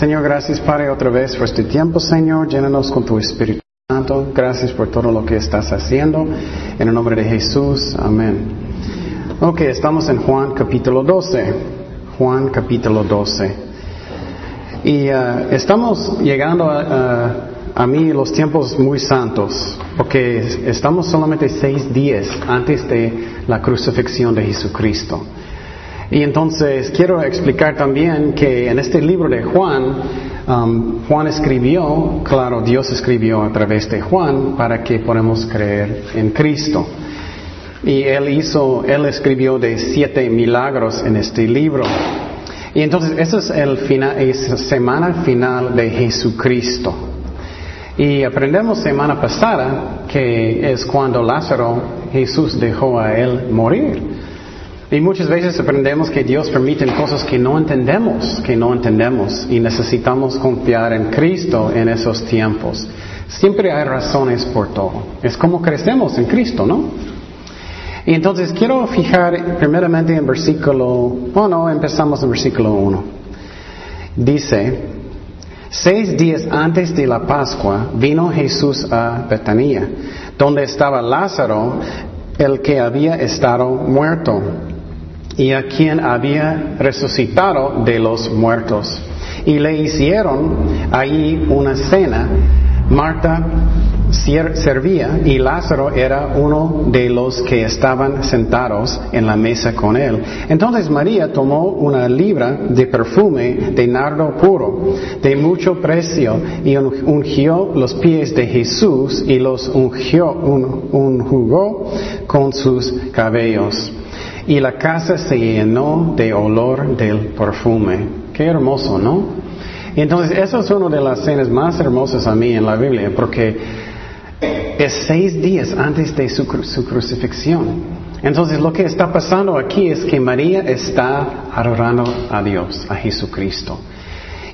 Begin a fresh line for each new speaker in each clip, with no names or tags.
Señor, gracias Padre otra vez por este tiempo, Señor. Llénanos con tu Espíritu Santo. Gracias por todo lo que estás haciendo. En el nombre de Jesús, amén. Ok, estamos en Juan capítulo 12. Juan capítulo 12. Y uh, estamos llegando a, mí los tiempos muy santos, porque estamos solamente seis días antes de la crucifixión de Jesucristo. Y entonces quiero explicar también que en este libro de Juan, um, Juan escribió, claro, Dios escribió a través de Juan para que podamos creer en Cristo. Y él hizo, él escribió de siete milagros en este libro. Y entonces, esa es el final, es semana final de Jesucristo. Y aprendemos semana pasada que es cuando Lázaro, Jesús dejó a él morir. Y muchas veces aprendemos que Dios permite cosas que no entendemos, que no entendemos, y necesitamos confiar en Cristo en esos tiempos. Siempre hay razones por todo. Es como crecemos en Cristo, ¿no? Y entonces quiero fijar primeramente en versículo, bueno, empezamos en versículo 1. Dice, seis días antes de la Pascua vino Jesús a Betania, donde estaba Lázaro, el que había estado muerto y a quien había resucitado de los muertos. Y le hicieron ahí una cena. Marta servía y Lázaro era uno de los que estaban sentados en la mesa con él. Entonces María tomó una libra de perfume de nardo puro, de mucho precio, y ungió los pies de Jesús y los ungió, unjugó con sus cabellos y la casa se llenó de olor del perfume. Qué hermoso, ¿no? Entonces, eso es una de las escenas más hermosas a mí en la Biblia, porque es seis días antes de su, su crucifixión. Entonces, lo que está pasando aquí es que María está adorando a Dios, a Jesucristo.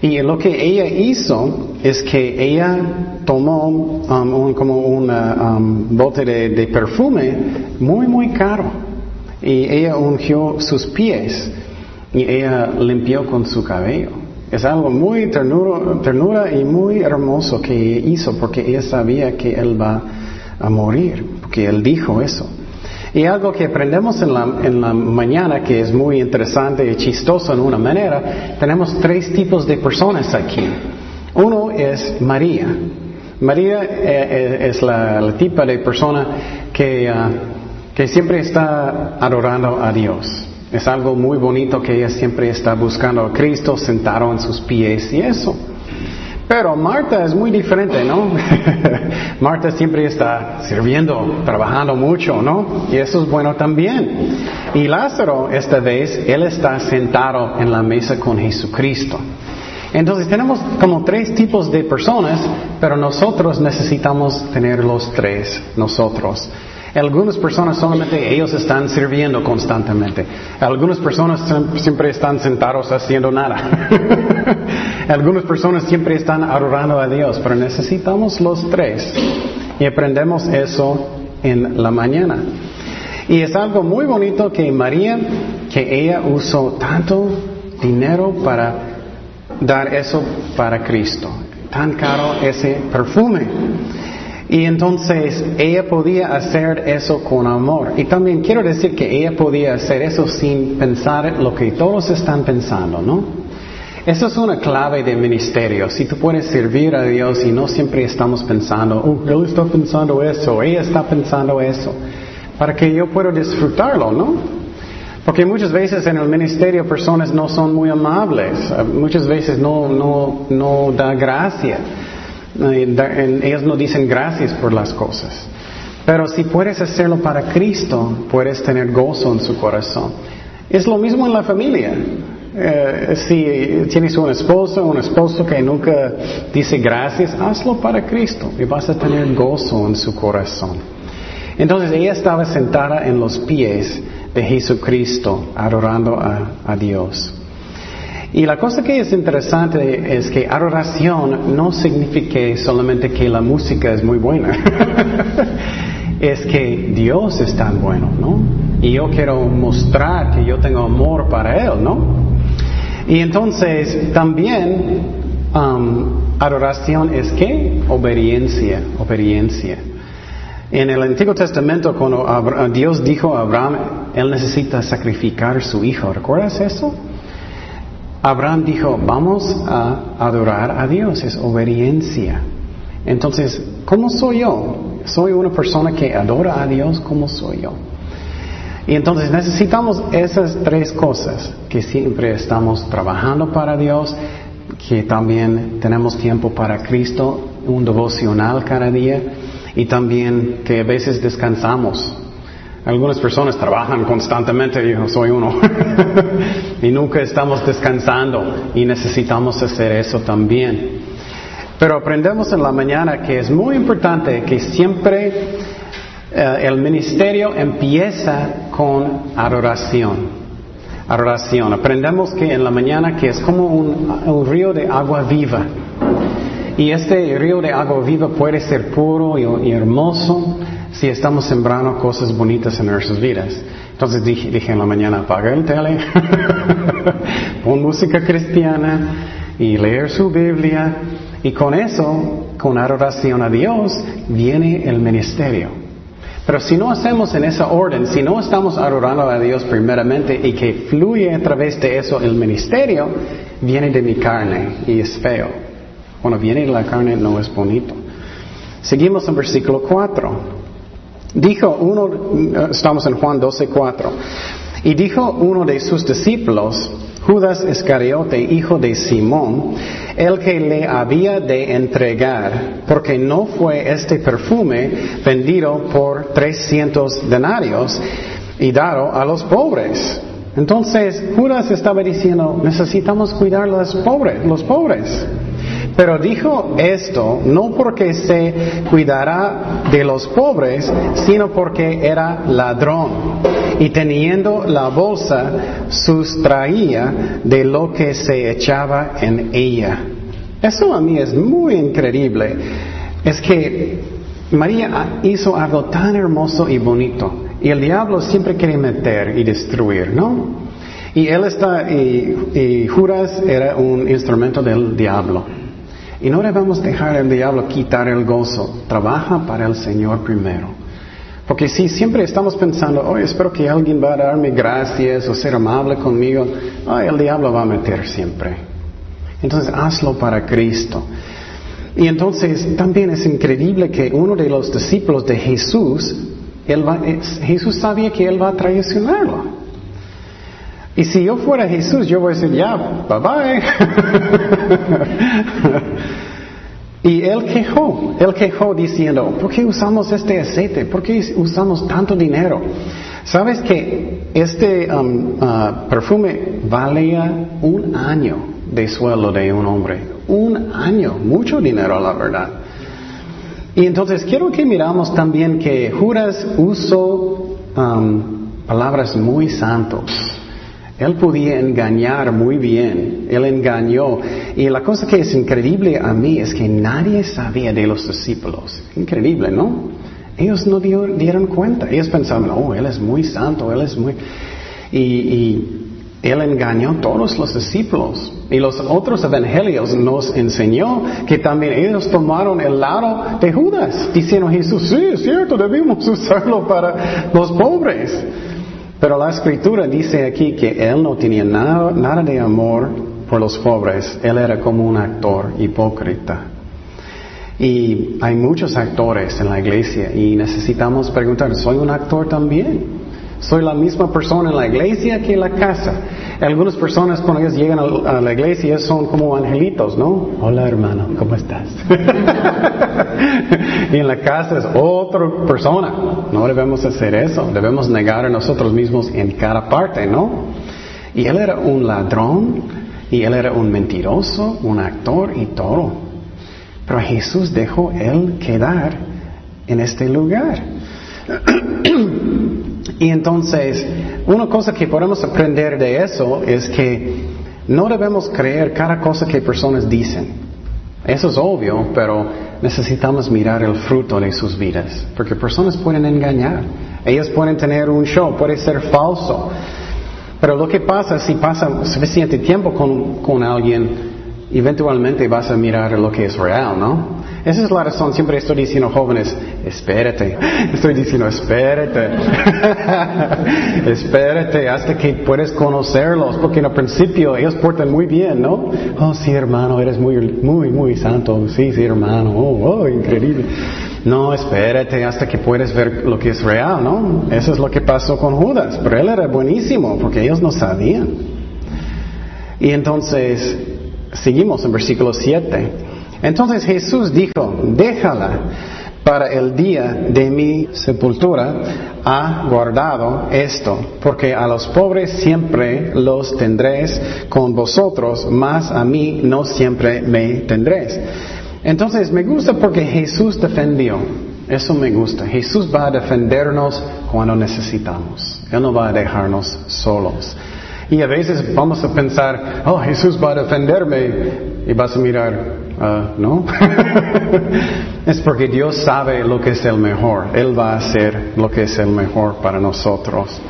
Y lo que ella hizo es que ella tomó um, como un um, bote de perfume muy, muy caro y ella ungió sus pies y ella limpió con su cabello. Es algo muy ternura, ternura y muy hermoso que hizo porque ella sabía que él va a morir, porque él dijo eso. Y algo que aprendemos en la, en la, mañana que es muy interesante y chistoso en una manera, tenemos tres tipos de personas aquí. Uno es María. María eh, eh, es la, la, tipa de persona que uh, que siempre está adorando a Dios. Es algo muy bonito que ella siempre está buscando a Cristo sentado en sus pies y eso. Pero Marta es muy diferente, ¿no? Marta siempre está sirviendo, trabajando mucho, ¿no? Y eso es bueno también. Y Lázaro, esta vez, él está sentado en la mesa con Jesucristo. Entonces tenemos como tres tipos de personas, pero nosotros necesitamos tener los tres, nosotros. Algunas personas solamente ellos están sirviendo constantemente. Algunas personas siempre están sentados haciendo nada. Algunas personas siempre están adorando a Dios, pero necesitamos los tres. Y aprendemos eso en la mañana. Y es algo muy bonito que María, que ella usó tanto dinero para dar eso para Cristo. Tan caro ese perfume. Y entonces ella podía hacer eso con amor. Y también quiero decir que ella podía hacer eso sin pensar lo que todos están pensando, ¿no? Eso es una clave de ministerio. Si tú puedes servir a Dios y no siempre estamos pensando, oh, él está pensando eso, ella está pensando eso, para que yo pueda disfrutarlo, ¿no? Porque muchas veces en el ministerio personas no son muy amables, muchas veces no, no, no da gracia ellos no dicen gracias por las cosas. Pero si puedes hacerlo para Cristo, puedes tener gozo en su corazón. Es lo mismo en la familia. Eh, si tienes un esposo o un esposo que nunca dice gracias, hazlo para Cristo y vas a tener gozo en su corazón. Entonces ella estaba sentada en los pies de Jesucristo adorando a Dios. Y la cosa que es interesante es que adoración no significa solamente que la música es muy buena. es que Dios es tan bueno, ¿no? Y yo quiero mostrar que yo tengo amor para Él, ¿no? Y entonces también um, adoración es qué? Obediencia, obediencia. En el Antiguo Testamento, cuando Dios dijo a Abraham, él necesita sacrificar su hijo, ¿recuerdas eso? Abraham dijo, vamos a adorar a Dios, es obediencia. Entonces, ¿cómo soy yo? ¿Soy una persona que adora a Dios? ¿Cómo soy yo? Y entonces necesitamos esas tres cosas, que siempre estamos trabajando para Dios, que también tenemos tiempo para Cristo, un devocional cada día y también que a veces descansamos. Algunas personas trabajan constantemente, yo soy uno, y nunca estamos descansando y necesitamos hacer eso también. Pero aprendemos en la mañana que es muy importante que siempre eh, el ministerio empieza con adoración. Adoración. Aprendemos que en la mañana que es como un río de agua viva. Y este río de agua viva puede ser puro y, hermoso si estamos sembrando cosas bonitas en nuestras vidas. Entonces dije, dije en la mañana, apaga el tele, pon música cristiana y leer su Biblia. Y con eso, con adoración a Dios, viene el ministerio. Pero si no hacemos en esa orden, si no estamos adorando a Dios primeramente y que fluye a través de eso el ministerio, viene de mi carne y es feo. Cuando viene la carne no es bonito. Seguimos en versículo 4. Dijo uno, estamos en Juan 12, 4. Y dijo uno de sus discípulos, Judas Iscariote, hijo de Simón, el que le había de entregar, porque no fue este perfume vendido por trescientos denarios y dado a los pobres. Entonces Judas estaba diciendo, necesitamos cuidar a los pobres, los pobres. Pero dijo esto no porque se cuidara de los pobres, sino porque era ladrón y teniendo la bolsa sustraía de lo que se echaba en ella. Eso a mí es muy increíble. Es que María hizo algo tan hermoso y bonito y el diablo siempre quiere meter y destruir, ¿no? Y él está, y, Judas era un instrumento del diablo. Y no debemos dejar al diablo quitar el gozo. Trabaja para el Señor primero. Porque si siempre estamos pensando, oh, espero que alguien va a darme gracias o ser amable conmigo, oh, el diablo va a meter siempre. Entonces hazlo para Cristo. Y entonces también es increíble que uno de los discípulos de Jesús, Jesús sabía que él va a traicionarlo. Y si yo fuera Jesús, yo voy a decir, ya, bye bye. y él quejó, él quejó diciendo, ¿por qué usamos este aceite? ¿Por qué usamos tanto dinero? ¿Sabes que este um, uh, perfume valía un año de sueldo de un hombre? Un año, mucho dinero, la verdad. Y entonces quiero que miramos también que Judas usó um, palabras muy santos. Él podía engañar muy bien, él engañó. Y la cosa que es increíble a mí es que nadie sabía de los discípulos. Increíble, ¿no? Ellos no dieron cuenta. Ellos pensaban, oh, él es muy santo, él es muy... Y, él engañó a todos los discípulos. Y los otros evangelios nos enseñó que también ellos tomaron el lado de Judas, diciendo Jesús, sí, es cierto, debemos usarlo para los pobres. Pero la escritura dice aquí que él no tenía nada, nada de amor por los pobres, él era como un actor hipócrita. Y hay muchos actores en la iglesia y necesitamos preguntar, ¿soy un actor también? Soy la misma persona en la iglesia que en la casa. Algunas personas cuando ellos llegan a la iglesia son como angelitos, ¿no? Hola hermano, ¿cómo estás? y en la casa es otra persona. No debemos hacer eso. Debemos negar a nosotros mismos en cada parte, ¿no? Y él era un ladrón y él era un mentiroso, un actor y todo. Pero Jesús dejó él quedar en este lugar. Y entonces, una cosa que podemos aprender de eso es que no debemos creer cada cosa que personas dicen. Eso es obvio, pero necesitamos mirar el fruto de sus vidas, porque personas pueden engañar, ellas pueden tener un show, puede ser falso. Pero lo que pasa, si pasa suficiente tiempo con, con alguien, eventualmente vas a mirar lo que es real, ¿no? Esa es la razón, siempre estoy diciendo jóvenes, espérate, estoy diciendo espérate, espérate hasta que puedes conocerlos, porque en el principio ellos portan muy bien, ¿no? Oh, sí, hermano, eres muy, muy, muy santo, sí, sí, hermano, oh, oh, increíble. No, espérate hasta que puedes ver lo que es real, ¿no? Eso es lo que pasó con Judas, pero él era buenísimo, porque ellos no sabían. Y entonces, seguimos en versículo 7. Entonces Jesús dijo, déjala para el día de mi sepultura ha guardado esto, porque a los pobres siempre los tendréis con vosotros, mas a mí no siempre me tendréis. Entonces me gusta porque Jesús defendió. Eso me gusta. Jesús va a defendernos cuando necesitamos. Él no va a dejarnos solos. Y a veces vamos a pensar, oh, Jesús va a defenderme. Y vas a mirar, Ah, ¿No? es porque Dios sabe lo que es el mejor. Él va a hacer lo que es el mejor para nosotros.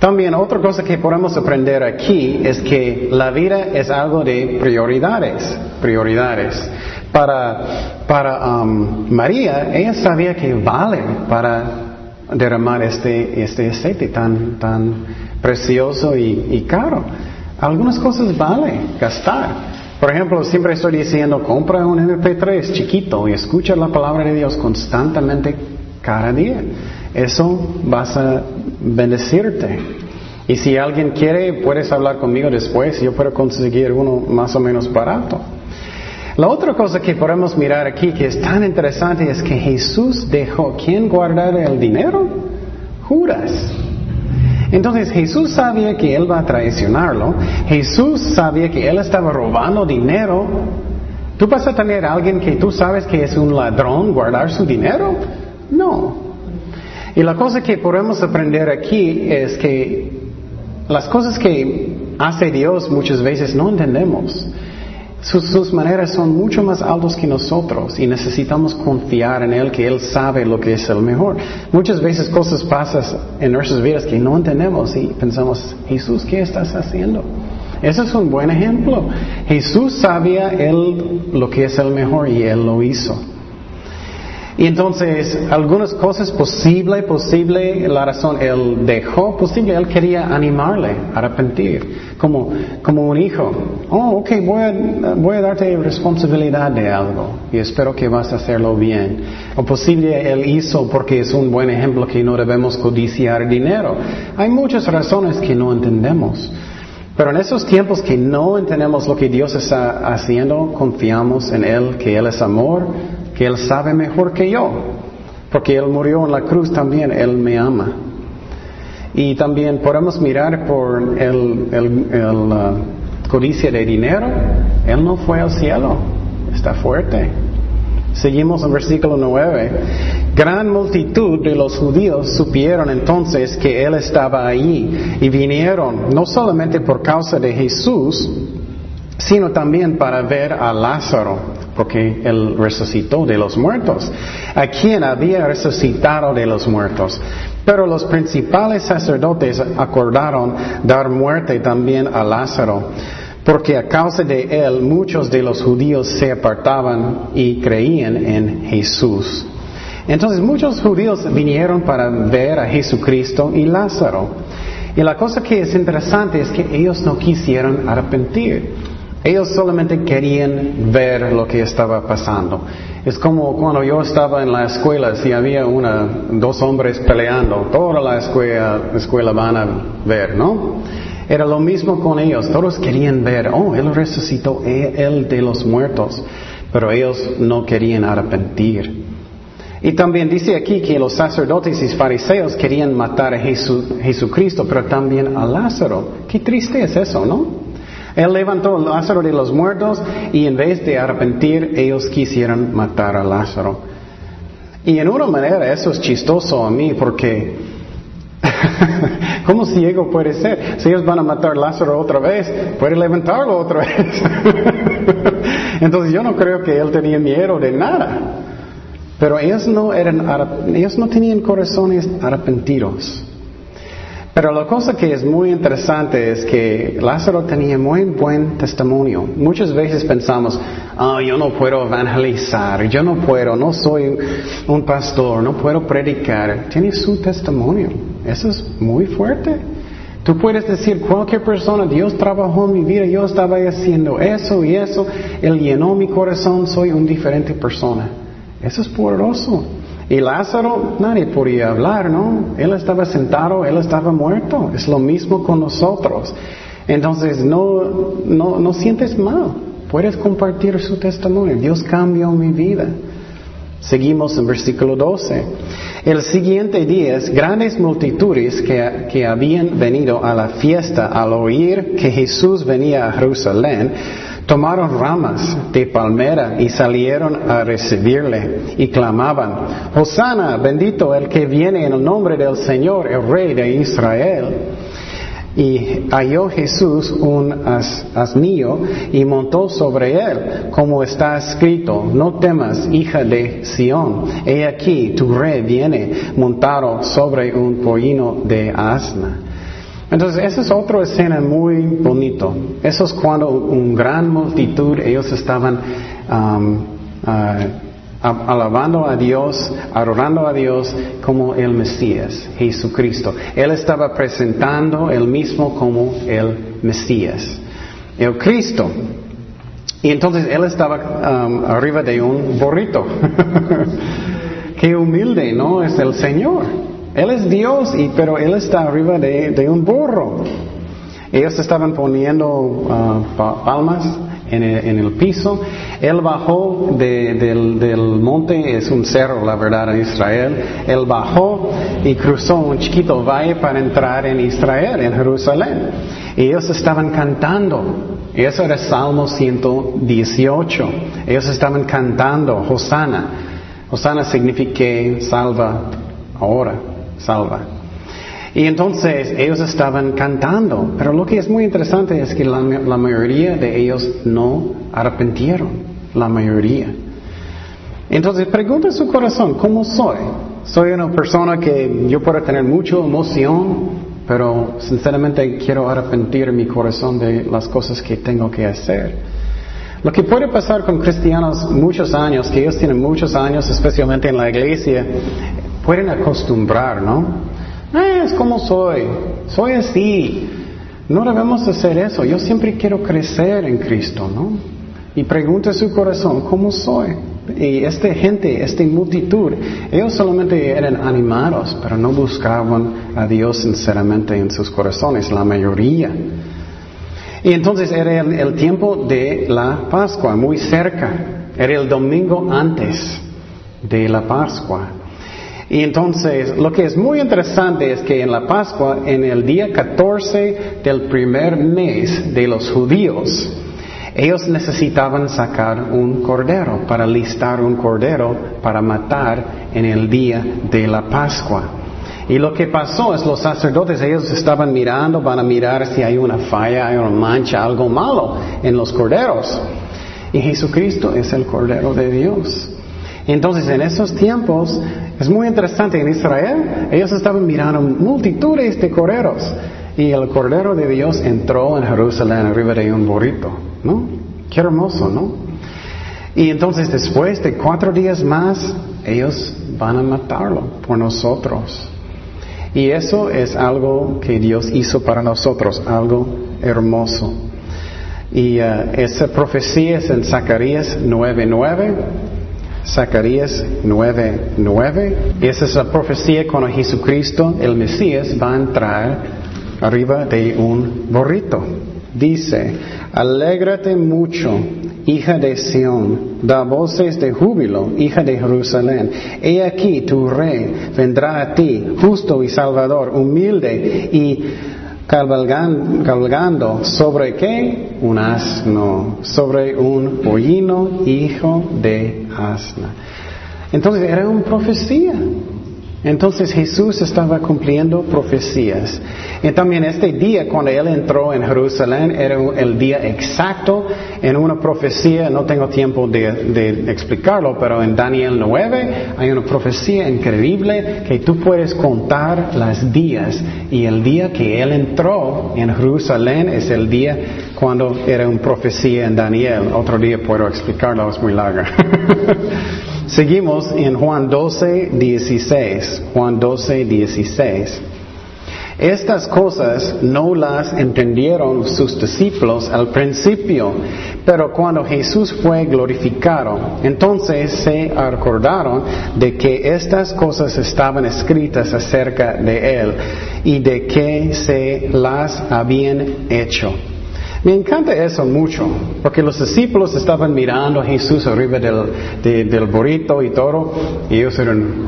También otra cosa que podemos aprender aquí es que la vida es algo de prioridades, prioridades. Para, para um, María, ella sabía que vale para derramar este, este aceite tan, tan precioso y, y caro. Algunas cosas vale gastar. Por ejemplo, siempre estoy diciendo, compra un MP3 chiquito y escucha la palabra de Dios constantemente cada día. Eso vas a bendecirte. Y si alguien quiere, puedes hablar conmigo después, yo puedo conseguir uno más o menos barato. La otra cosa que podemos mirar aquí que es tan interesante es que Jesús dejó, ¿quién guardar el dinero? Judas. Entonces Jesús sabía que él va a traicionarlo. Jesús sabía que él estaba robando dinero. ¿Tú vas a tener a alguien que tú sabes que es un ladrón guardar su dinero? No. Y la cosa que podemos aprender aquí es que las cosas que hace Dios muchas veces no entendemos. Sus, maneras son mucho más altas que nosotros y necesitamos confiar en Él que Él sabe lo que es el mejor. Muchas veces cosas pasan en nuestras vidas que no entendemos y pensamos, Jesús, ¿qué estás haciendo? Ese es un buen ejemplo. Jesús sabía Él lo que es el mejor y Él lo hizo. Y entonces, algunas cosas posible, posible, la razón, él dejó posible, él quería animarle a arrepentir, como, como un hijo. Oh, ok, voy a, voy a darte responsabilidad de algo y espero que vas a hacerlo bien. O posible él hizo porque es un buen ejemplo que no debemos codiciar dinero. Hay muchas razones que no entendemos. Pero en esos tiempos que no entendemos lo que Dios está haciendo, confiamos en Él, que Él es amor, que Él sabe mejor que yo, porque Él murió en la cruz también, Él me ama. Y también podemos mirar por el, el, uh, codicia de dinero, Él no fue al cielo, está fuerte. Seguimos en versículo 9. Gran multitud de los judíos supieron entonces que Él estaba allí y vinieron no solamente por causa de Jesús, sino también para ver a Lázaro, porque Él resucitó de los muertos, a quien había resucitado de los muertos. Pero los principales sacerdotes acordaron dar muerte también a Lázaro, porque a causa de él muchos de los judíos se apartaban y creían en Jesús. Entonces muchos judíos vinieron para ver a Jesucristo y Lázaro. Y la cosa que es interesante es que ellos no quisieron arrepentir. Ellos solamente querían ver lo que estaba pasando. Es como cuando yo estaba en la escuela, si había una, dos hombres peleando, toda la escuela, escuela van a ver, ¿no? Era lo mismo con ellos, todos querían ver, oh, Él resucitó, Él de los muertos, pero ellos no querían arrepentir. Y también dice aquí que los sacerdotes y fariseos querían matar a Jesucristo, pero también a Lázaro. Qué triste es eso, ¿no? Él levantó a Lázaro de los muertos y en vez de arrepentir, ellos quisieron matar a Lázaro. Y en una manera eso es chistoso a mí porque ¿cómo ciego puede ser? Si ellos van a matar a Lázaro otra vez, puede levantarlo otra vez. Entonces yo no creo que él tenía miedo de nada. Pero ellos no, eran, ellos no tenían corazones arrepentidos. Pero la cosa que es muy interesante es que Lázaro tenía muy buen testimonio. Muchas veces pensamos, oh, yo no puedo evangelizar, yo no puedo, no soy un pastor, no puedo predicar. Tiene su testimonio. Eso es muy fuerte. Tú puedes decir, cualquier persona, Dios trabajó en mi vida, yo estaba haciendo eso y eso, Él llenó mi corazón, soy una diferente persona. Eso es poderoso. Y Lázaro, nadie podía hablar, ¿no? Él estaba sentado, él estaba muerto. Es lo mismo con nosotros. Entonces, no, no, no sientes mal. Puedes compartir su testimonio. Dios cambió mi vida. Seguimos en versículo 12. El siguiente día, grandes multitudes que, que habían venido a la fiesta al oír que Jesús venía a Jerusalén, Tomaron ramas de palmera y salieron a recibirle y clamaban, Hosanna, bendito el que viene en el nombre del Señor, el Rey de Israel. Y halló Jesús un asnillo y montó sobre él, como está escrito, no temas, hija de Sión, he aquí tu rey viene montado sobre un pollino de asna. Entonces, esa es otra escena muy bonito. Eso es cuando un gran multitud, ellos estaban um, uh, alabando a Dios, adorando a Dios como el Mesías, Jesucristo. Él estaba presentando él mismo como el Mesías, el Cristo. Y entonces él estaba um, arriba de un borrito. Qué humilde, ¿no? Es el Señor. Él es Dios, y, pero Él está arriba de, un burro. Ellos estaban poniendo uh, palmas en el, piso. Él bajó del, monte, es un cerro, la verdad, en Israel. Él bajó y cruzó un chiquito valle para entrar en Israel, en Jerusalén. Ellos estaban cantando. Eso era Salmo 118. Ellos estaban cantando, Hosanna. Hosanna significa salva ahora salva. Y entonces ellos estaban cantando, pero lo que es muy interesante es que la, mayoría de ellos no arrepintieron, la mayoría. Entonces pregunta su corazón, ¿cómo soy? Soy una persona que yo puedo tener mucha emoción, pero sinceramente quiero arrepentir mi corazón de las cosas que tengo que hacer. Lo que puede pasar con cristianos muchos años, que ellos tienen muchos años, especialmente en la iglesia, pueden acostumbrar, ¿no? Es como soy, soy así. No debemos hacer eso. Yo siempre quiero crecer en Cristo, ¿no? Y pregunte su corazón, ¿cómo soy? Y esta gente, esta multitud, ellos solamente eran animados, pero no buscaban a Dios sinceramente en sus corazones, la mayoría. Y entonces era el tiempo de la Pascua, muy cerca. Era el domingo antes de la Pascua. Y entonces, lo que es muy interesante es que en la Pascua, en el día 14 del primer mes de los judíos, ellos necesitaban sacar un cordero, para listar un cordero para matar en el día de la Pascua. Y lo que pasó es los sacerdotes, ellos estaban mirando, van a mirar si hay una falla, hay una mancha, algo malo en los corderos. Y Jesucristo es el Cordero de Dios. Entonces, en esos tiempos, es muy interesante, en Israel, ellos estaban mirando multitudes de corderos. Y el Cordero de Dios entró en Jerusalén arriba de un burrito, ¿no? Qué hermoso, ¿no? Y entonces, después de cuatro días más, ellos van a matarlo por nosotros. Y eso es algo que Dios hizo para nosotros, algo hermoso. Y uh, esa profecía es en Zacarías 9:9. Zacarías 9:9. Esa es la profecía cuando Jesucristo, el Mesías, va a entrar arriba de un borrito. Dice, alégrate mucho, hija de Sión, da voces de júbilo, hija de Jerusalén. He aquí tu rey vendrá a ti, justo y salvador, humilde y cabalgando sobre qué? Un asno, sobre un pollino, hijo de asna. Entonces era una profecía. Entonces Jesús estaba cumpliendo profecías. Y también este día, cuando Él entró en Jerusalén, era el día exacto en una profecía, no tengo tiempo de, explicarlo, pero en Daniel 9 hay una profecía increíble que tú puedes contar las días. Y el día que Él entró en Jerusalén es el día cuando era una profecía en Daniel. Otro día puedo explicarlo, es muy larga. Seguimos en Juan 12, 16. Juan 12, 16. Estas cosas no las entendieron sus discípulos al principio, pero cuando Jesús fue glorificado, entonces se acordaron de que estas cosas estaban escritas acerca de Él y de que se las habían hecho. Me encanta eso mucho, porque los discípulos estaban mirando a Jesús arriba del, del burrito y todo, y ellos eran,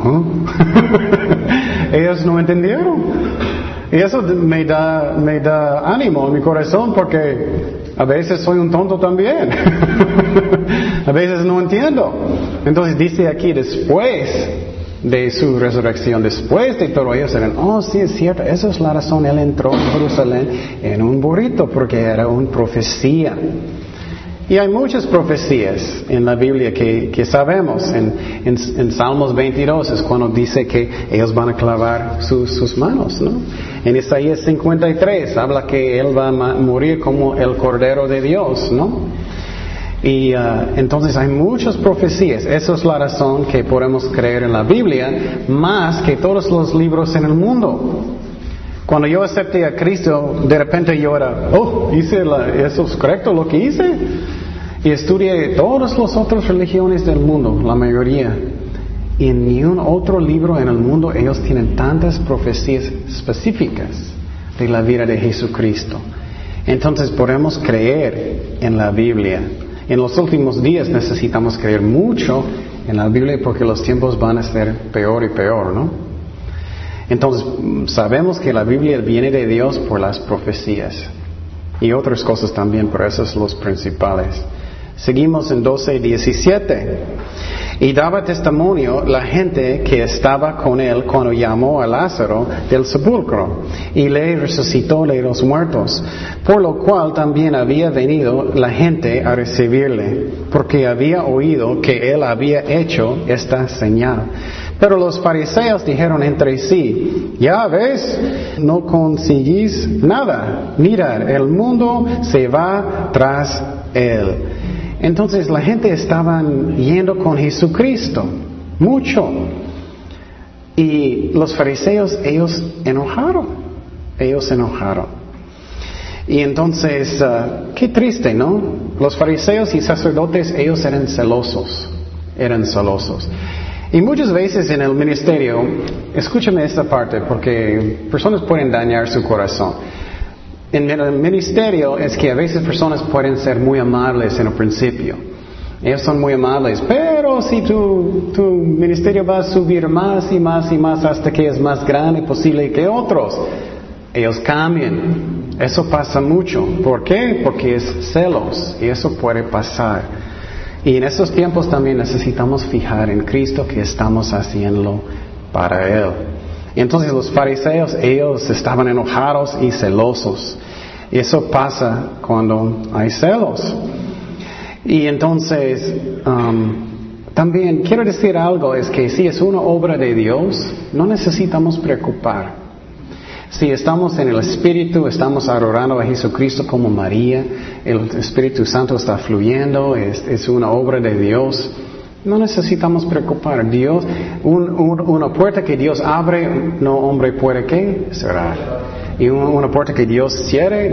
ellos no entendieron. Y eso me da, me da ánimo en mi corazón porque a veces soy un tonto también. a veces no entiendo. Entonces dice aquí, después de su resurrección. Después de todo ellos eran, oh sí es cierto, esa es la razón, él entró en Jerusalén en un burrito porque era una profecía. Y hay muchas profecías en la Biblia que, que sabemos. En, en, Salmos 22 es cuando dice que ellos van a clavar sus, sus manos, ¿no? En Isaías 53 habla que él va a morir como el Cordero de Dios, ¿no? Y uh, entonces hay muchas profecías. Esa es la razón que podemos creer en la Biblia más que todos los libros en el mundo. Cuando yo acepté a Cristo, de repente yo era, oh, hice eso es correcto lo que hice. Y estudié todas las otras religiones del mundo, la mayoría. Y en ni un otro libro en el mundo ellos tienen tantas profecías específicas de la vida de Jesucristo. Entonces podemos creer en la Biblia. En los últimos días necesitamos creer mucho en la Biblia porque los tiempos van a ser peor y peor, ¿no? Entonces, sabemos que la Biblia viene de Dios por las profecías y otras cosas también, pero esos son los principales. Seguimos en 12 17. Y daba testimonio la gente que estaba con él cuando llamó a Lázaro del sepulcro y le resucitó de los muertos, por lo cual también había venido la gente a recibirle, porque había oído que él había hecho esta señal. Pero los fariseos dijeron entre sí, ya ves, no conseguís nada. Mira, el mundo se va tras él. Entonces la gente estaba yendo con Jesucristo, mucho. Y los fariseos, ellos enojaron, ellos enojaron. Y entonces, uh, qué triste, ¿no? Los fariseos y sacerdotes, ellos eran celosos, eran celosos. Y muchas veces en el ministerio, escúchame esta parte, porque personas pueden dañar su corazón en el ministerio es que a veces personas pueden ser muy amables en el principio. Ellos son muy amables, pero si tu, tu ministerio va a subir más y más y más hasta que es más grande posible que otros, ellos cambian. Eso pasa mucho. ¿Por qué? Porque es celos y eso puede pasar. Y en esos tiempos también necesitamos fijar en Cristo que estamos haciendo para Él. Entonces los fariseos, ellos estaban enojados y celosos. Eso pasa cuando hay celos. Y entonces, um, también quiero decir algo, es que si es una obra de Dios, no necesitamos preocupar. Si estamos en el Espíritu, estamos adorando a Jesucristo como María, el Espíritu Santo está fluyendo, es una obra de Dios. No necesitamos preocupar. Dios, una puerta que Dios abre, no hombre puede que cerrar. Y una puerta que Dios cierre,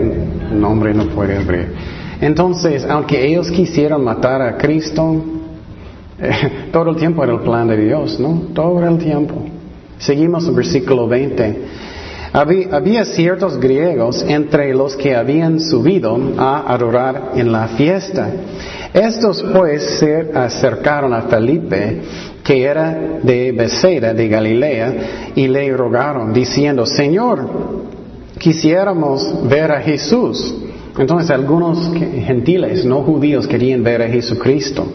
un hombre no puede abrir. Entonces, aunque ellos quisieran matar a Cristo, todo el tiempo era el plan de Dios, ¿no? Todo el tiempo. Seguimos en versículo 20. Había, ciertos griegos entre los que habían subido a adorar en la fiesta. Estos pues se acercaron a Felipe, que era de Bethsaida, de Galilea, y le rogaron, diciendo, Señor, quisiéramos ver a Jesús. Entonces algunos gentiles, no judíos, querían ver a Jesucristo.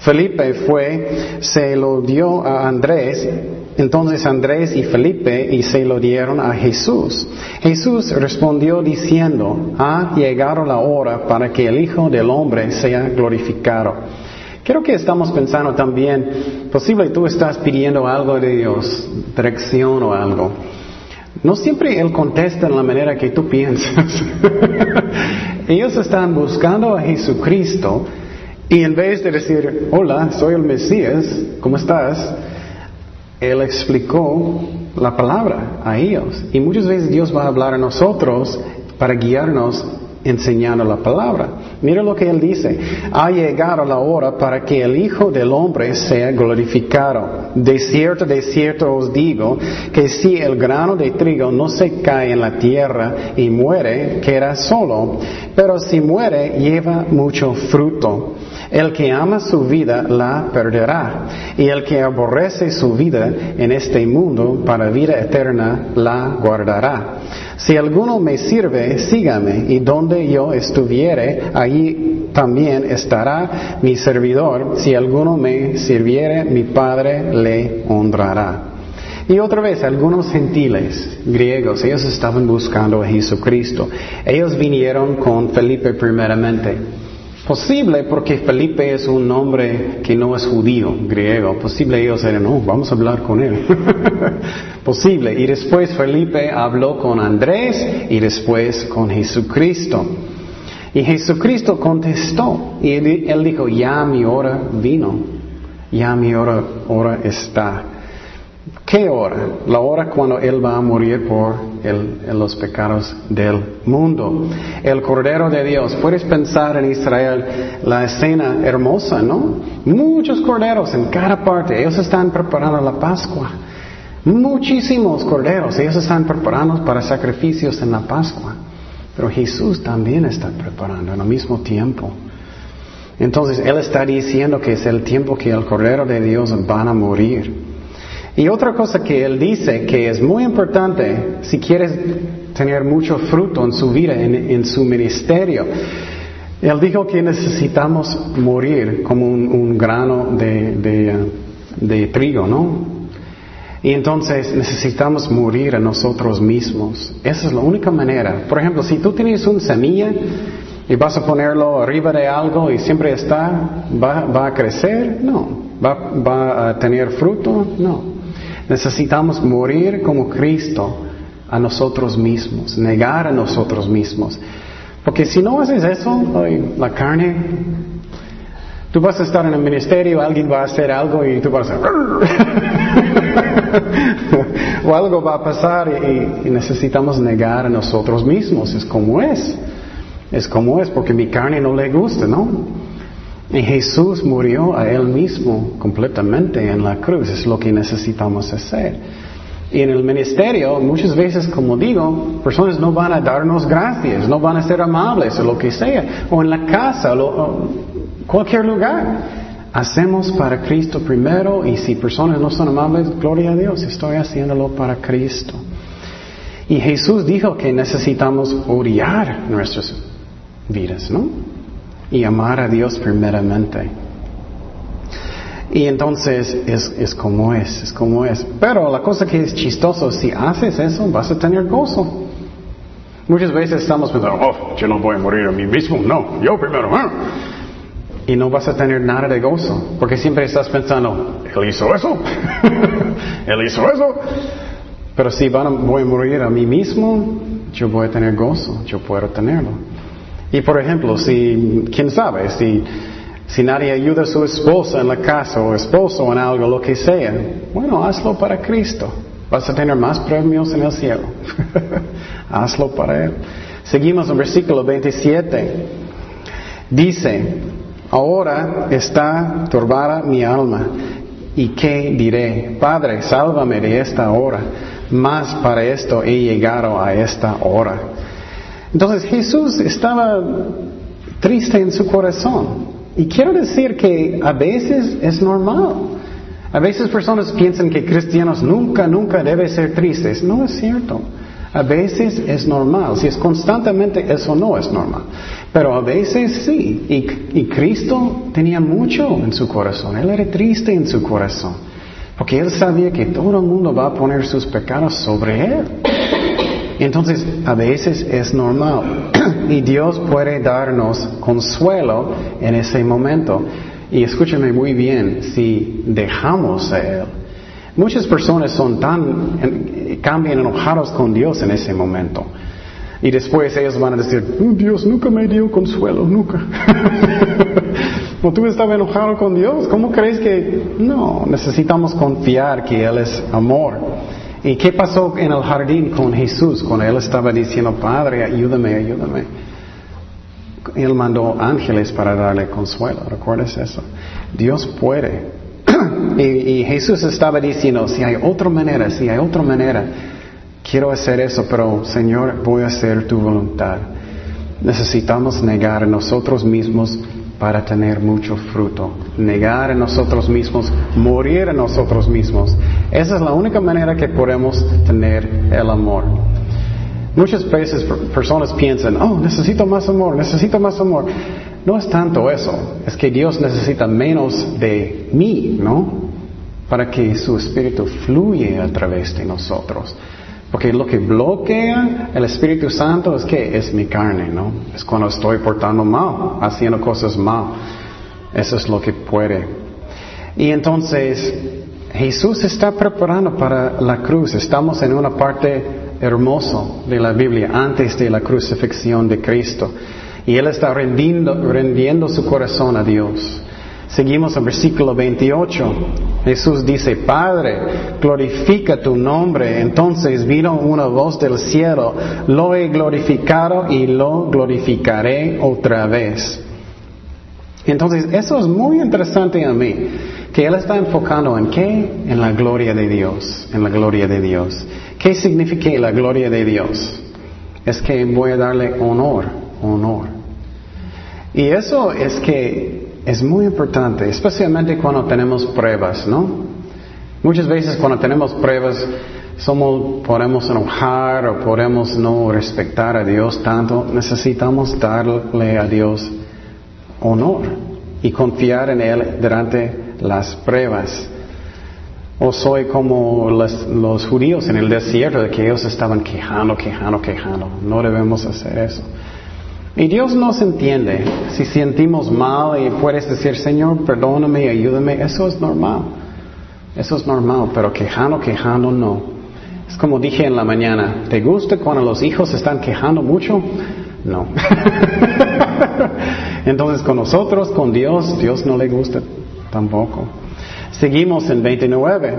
Felipe fue, se lo dio a Andrés entonces Andrés y Felipe y se lo dieron a Jesús. Jesús respondió diciendo, ha llegado la hora para que el Hijo del Hombre sea glorificado. Creo que estamos pensando también, posible tú estás pidiendo algo de Dios, dirección o algo. No siempre Él contesta en la manera que tú piensas. Ellos están buscando a Jesucristo y en vez de decir, hola, soy el Mesías, ¿cómo estás? Él explicó la palabra a ellos. Y muchas veces Dios va a hablar a nosotros para guiarnos enseñando la palabra. Mira lo que él dice. Ha llegado la hora para que el Hijo del Hombre sea glorificado. De cierto, de cierto os digo que si el grano de trigo no se cae en la tierra y muere, queda solo. Pero si muere, lleva mucho fruto. El que ama su vida la perderá, y el que aborrece su vida en este mundo para vida eterna la guardará. Si alguno me sirve, sígame, y yo estuviere, allí también estará mi servidor. Si alguno me sirviere, mi Padre le honrará. Y otra vez, algunos gentiles griegos, ellos estaban buscando a Jesucristo. Ellos vinieron con Felipe primeramente. Posible porque Felipe es un nombre que no es judío, griego. Posible ellos eran, no, vamos a hablar con él. Posible. Y después Felipe habló con Andrés y después con Jesucristo. Y Jesucristo contestó y él, dijo, ya mi hora vino, ya mi hora, hora está. ¿Qué hora? La hora cuando Él va a morir por los pecados del mundo. El Cordero de Dios. Puedes pensar en Israel la escena hermosa, ¿no? Muchos corderos en cada parte. Ellos están preparando la Pascua. Muchísimos corderos. Ellos están preparando para sacrificios en la Pascua. Pero Jesús también está preparando al mismo tiempo. Entonces Él está diciendo que es el tiempo que el Cordero de Dios van a morir. Y otra cosa que él dice que es muy importante si quieres tener mucho fruto en su vida, en, su ministerio, él dijo que necesitamos morir como un, grano de, de, trigo, ¿no? Y entonces necesitamos morir a nosotros mismos. Esa es la única manera. Por ejemplo, si tú tienes una semilla y vas a ponerlo arriba de algo y siempre está, ¿va, va a crecer? No. ¿Va, ¿Va a tener fruto? No. Necesitamos morir como Cristo a nosotros mismos, negar a nosotros mismos. Porque si no haces eso, la carne, tú vas a estar en el ministerio, alguien va a hacer algo y tú vas a o algo va a pasar y, y necesitamos negar a nosotros mismos. Es como es. Es como es porque mi carne no le gusta, ¿no? Y Jesús murió a Él mismo completamente en la cruz. Es lo que necesitamos hacer. Y en el ministerio, muchas veces, como digo, personas no van a darnos gracias, no van a ser amables o lo que sea. O en la casa, o cualquier lugar. Hacemos para Cristo primero y si personas no son amables, gloria a Dios, estoy haciéndolo para Cristo. Y Jesús dijo que necesitamos odiar nuestras vidas, ¿no? Y amar a Dios primeramente. Y entonces es, es, como es, es como es. Pero la cosa que es chistoso, si haces eso, vas a tener gozo. Muchas veces estamos pensando, oh, yo no voy a morir a mí mismo, no, yo primero. ¿eh? Y no vas a tener nada de gozo, porque siempre estás pensando, él hizo eso, él hizo eso. Pero si van voy a morir a mí mismo, yo voy a tener gozo, yo puedo tenerlo. Y por ejemplo, si, quién sabe, si, si nadie ayuda a su esposa en la casa o esposo en algo, lo que sea, bueno, hazlo para Cristo. Vas a tener más premios en el cielo. hazlo para Él. Seguimos en versículo 27. Dice, ahora está turbada mi alma. ¿Y qué diré? Padre, sálvame de esta hora. Más para esto he llegado a esta hora. Entonces Jesús estaba triste en su corazón. Y quiero decir que a veces es normal. A veces personas piensan que cristianos nunca, nunca deben ser tristes. No es cierto. A veces es normal. Si es constantemente, eso no es normal. Pero a veces sí. Y, y Cristo tenía mucho en su corazón. Él era triste en su corazón. Porque Él sabía que todo el mundo va a poner sus pecados sobre Él. Entonces, a veces es normal. y Dios puede darnos consuelo en ese momento. Y escúcheme muy bien, si dejamos a Él. Muchas personas son tan, cambian enojados con Dios en ese momento. Y después ellos van a decir, oh, Dios nunca me dio consuelo, nunca. ¿O tú estabas enojado con Dios? ¿Cómo crees que.? No, necesitamos confiar que Él es amor. ¿Y qué pasó en el jardín con Jesús cuando Él estaba diciendo, Padre, ayúdame, ayúdame? Él mandó ángeles para darle consuelo, ¿recuerdas eso? Dios puede. y, Jesús estaba diciendo, si hay otra manera, si hay otra manera, quiero hacer eso, pero Señor, voy a hacer tu voluntad. Necesitamos negar nosotros mismos para tener mucho fruto. Negar a nosotros mismos, morir a nosotros mismos. Esa es la única manera que podemos tener el amor. Muchas veces personas piensan, oh, necesito más amor, necesito más amor. No es tanto eso, es que Dios necesita menos de mí, ¿no? Para que su espíritu fluye a través de nosotros. Porque lo que bloquea el Espíritu Santo es que es mi carne, ¿no? Es cuando estoy portando mal, haciendo cosas mal. Eso es lo que puede. Y entonces Jesús está preparando para la cruz. Estamos en una parte hermosa de la Biblia antes de la crucifixión de Cristo. Y Él está rendiendo, rendiendo su corazón a Dios. Seguimos en versículo 28. Jesús dice, Padre, glorifica tu nombre. Entonces vino una voz del cielo, lo he glorificado y lo glorificaré otra vez. Entonces, eso es muy interesante a mí, que Él está enfocando en qué? En la gloria de Dios, en la gloria de Dios. ¿Qué significa la gloria de Dios? Es que voy a darle honor, honor. Y eso es que es muy importante, especialmente cuando tenemos pruebas, ¿no? Muchas veces cuando tenemos pruebas somos, podemos enojar o podemos no respetar a Dios tanto, necesitamos darle a Dios honor y confiar en Él durante las pruebas. O soy como los, los judíos en el desierto, de que ellos estaban quejando, quejando, quejando. No debemos hacer eso. Y Dios nos entiende. Si sentimos mal y puedes decir, Señor, perdóname, ayúdame, eso es normal. Eso es normal, pero quejando, quejando, no. Es como dije en la mañana, ¿te gusta cuando los hijos están quejando mucho? No. Entonces con nosotros, con Dios, Dios no le gusta tampoco. Seguimos en 29.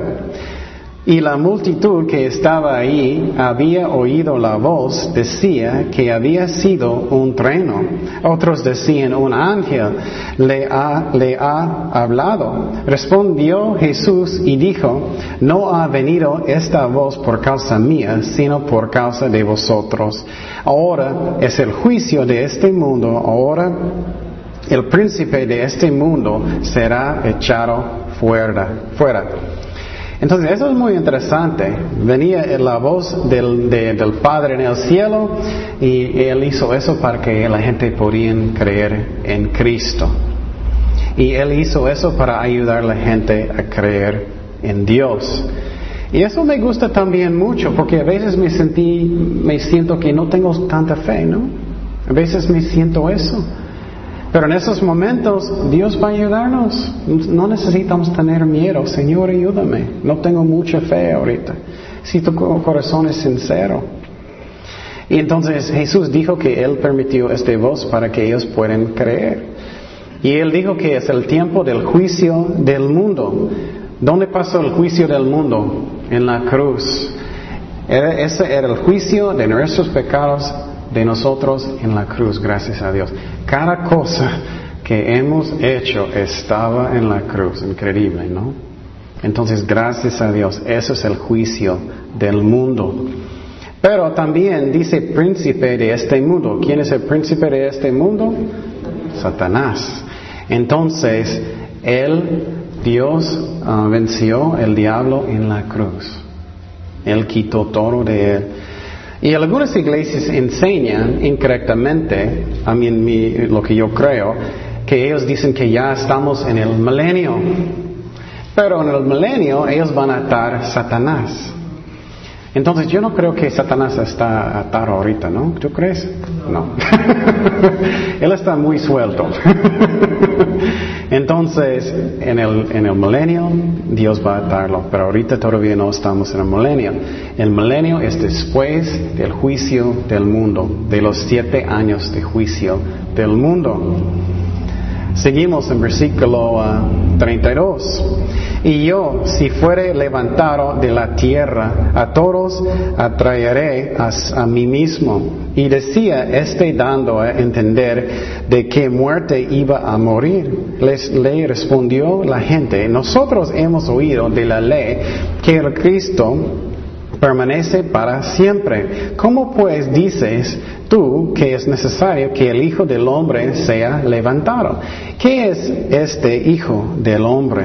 Y la multitud que estaba ahí había oído la voz, decía que había sido un treno. Otros decían, un ángel le ha, le ha hablado. Respondió Jesús y dijo, no ha venido esta voz por causa mía, sino por causa de vosotros. Ahora es el juicio de este mundo, ahora el príncipe de este mundo será echado fuera. fuera. Entonces, eso es muy interesante. Venía la voz del, del, Padre en el cielo y Él hizo eso para que la gente pudiera creer en Cristo. Y Él hizo eso para ayudar a la gente a creer en Dios. Y eso me gusta también mucho, porque a veces me sentí, me siento que no tengo tanta fe, ¿no? A veces me siento eso. Pero en esos momentos Dios va a ayudarnos. No necesitamos tener miedo. Señor, ayúdame. No tengo mucha fe ahorita. Si tu corazón es sincero. Y entonces Jesús dijo que Él permitió esta voz para que ellos puedan creer. Y Él dijo que es el tiempo del juicio del mundo. ¿Dónde pasó el juicio del mundo? En la cruz. ese era el juicio de nuestros pecados de nosotros en la cruz, gracias a Dios. Cada cosa que hemos hecho estaba en la cruz, increíble, ¿no? Entonces, gracias a Dios, ese es el juicio del mundo. Pero también dice príncipe de este mundo. ¿Quién es el príncipe de este mundo? Satanás. Entonces, él, Dios, ah, venció el diablo en la cruz. Él quitó todo de él. Y algunas iglesias enseñan incorrectamente, a mí lo que yo creo, que ellos dicen que ya estamos en el milenio. Pero en el milenio ellos van a atar Satanás. Entonces yo no creo que Satanás está atado ahorita, ¿no? ¿Tú crees? No. Él está muy suelto. Entonces, en el, en el milenio, Dios va a atarlo, pero ahorita todavía no estamos en el milenio. El milenio es después del juicio del mundo, de los siete años de juicio del mundo. Seguimos en versículo 32. Ah, y yo, si fuere levantado de la tierra, a todos atraeré a, mí mismo. Y decía este dando a entender de qué muerte iba a morir. Les, le respondió la gente, nosotros hemos oído de la ley que el Cristo permanece para siempre. ¿Cómo pues dices tú que es necesario que el Hijo del Hombre sea levantado? ¿Qué es este Hijo del Hombre?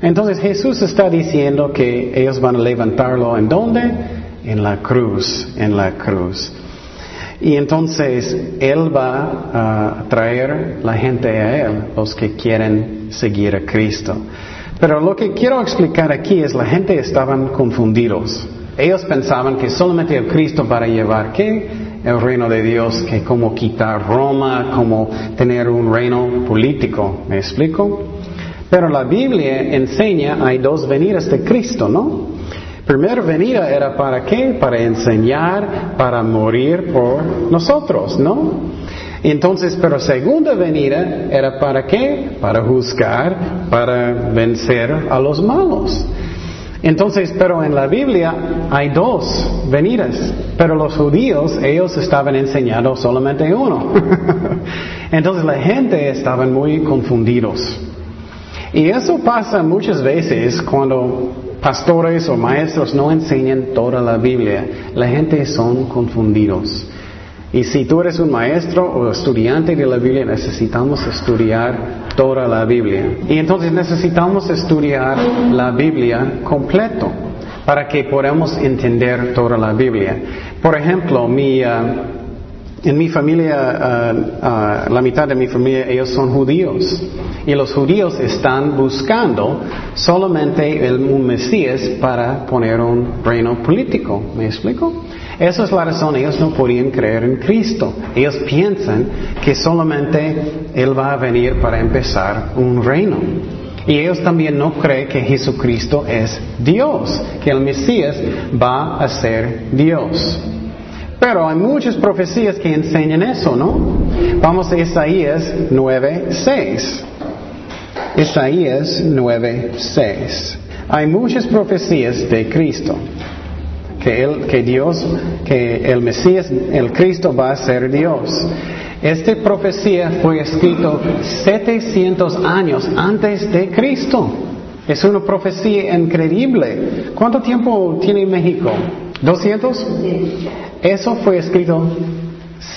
Entonces Jesús está diciendo que ellos van a levantarlo en dónde? En la cruz, en la cruz. Y entonces Él va a traer la gente a Él, los que quieren seguir a Cristo. Pero lo que quiero explicar aquí es la gente estaban confundidos. Ellos pensaban que solamente el Cristo para llevar qué? El reino de Dios, que como quitar Roma, como tener un reino político. ¿Me explico? Pero la Biblia enseña hay dos venidas de Cristo, ¿no? Primera venida era para qué? Para enseñar, para morir por nosotros, ¿no? Entonces, pero segunda venida era para qué? Para juzgar, para vencer a los malos. Entonces, pero en la Biblia hay dos venidas, pero los judíos, ellos estaban enseñando solamente uno. Entonces la gente estaban muy confundidos. Y eso pasa muchas veces cuando pastores o maestros no enseñan toda la Biblia. La gente son confundidos. Y si tú eres un maestro o estudiante de la Biblia, necesitamos estudiar toda la Biblia. Y entonces necesitamos estudiar la Biblia completo para que podamos entender toda la Biblia. Por ejemplo, mi, ah, en mi familia, ah, ah, la mitad de mi familia, ellos son judíos. Y los judíos están buscando solamente el, un Mesías para poner un reino político. ¿Me explico? Esa es la razón, ellos no podían creer en Cristo. Ellos piensan que solamente Él va a venir para empezar un reino. Y ellos también no creen que Jesucristo es Dios, que el Mesías va a ser Dios. Pero hay muchas profecías que enseñan eso, ¿no? Vamos a Isaías 9:6. Isaías 9:6. Hay muchas profecías de Cristo que, que Dios, que el Mesías, el Cristo va a ser Dios. Esta profecía fue escrito 700 años antes de Cristo. Es una profecía increíble. ¿Cuánto tiempo tiene México? ¿200? Eso fue escrito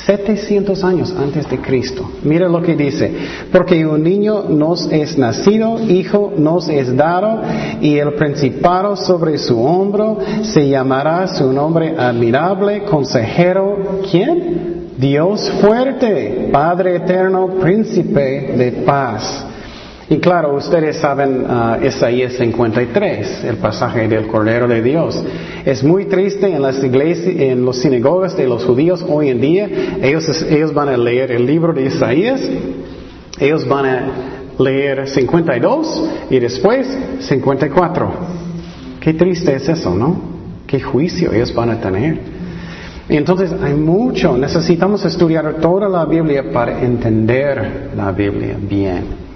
700 años antes de Cristo. Mira lo que dice. Porque un niño nos es nacido, hijo nos es dado, y el principado sobre su hombro se llamará su nombre admirable, consejero. ¿Quién? Dios fuerte, Padre eterno, príncipe de paz. Y claro, ustedes saben uh, Isaías 53, el pasaje del Cordero de Dios. Es muy triste en las iglesias, en los sinagogas de los judíos hoy en día. Ellos, ellos van a leer el libro de Isaías, ellos van a leer 52 y después 54. Qué triste es eso, ¿no? Qué juicio ellos van a tener. Entonces hay mucho, necesitamos estudiar toda la Biblia para entender la Biblia bien.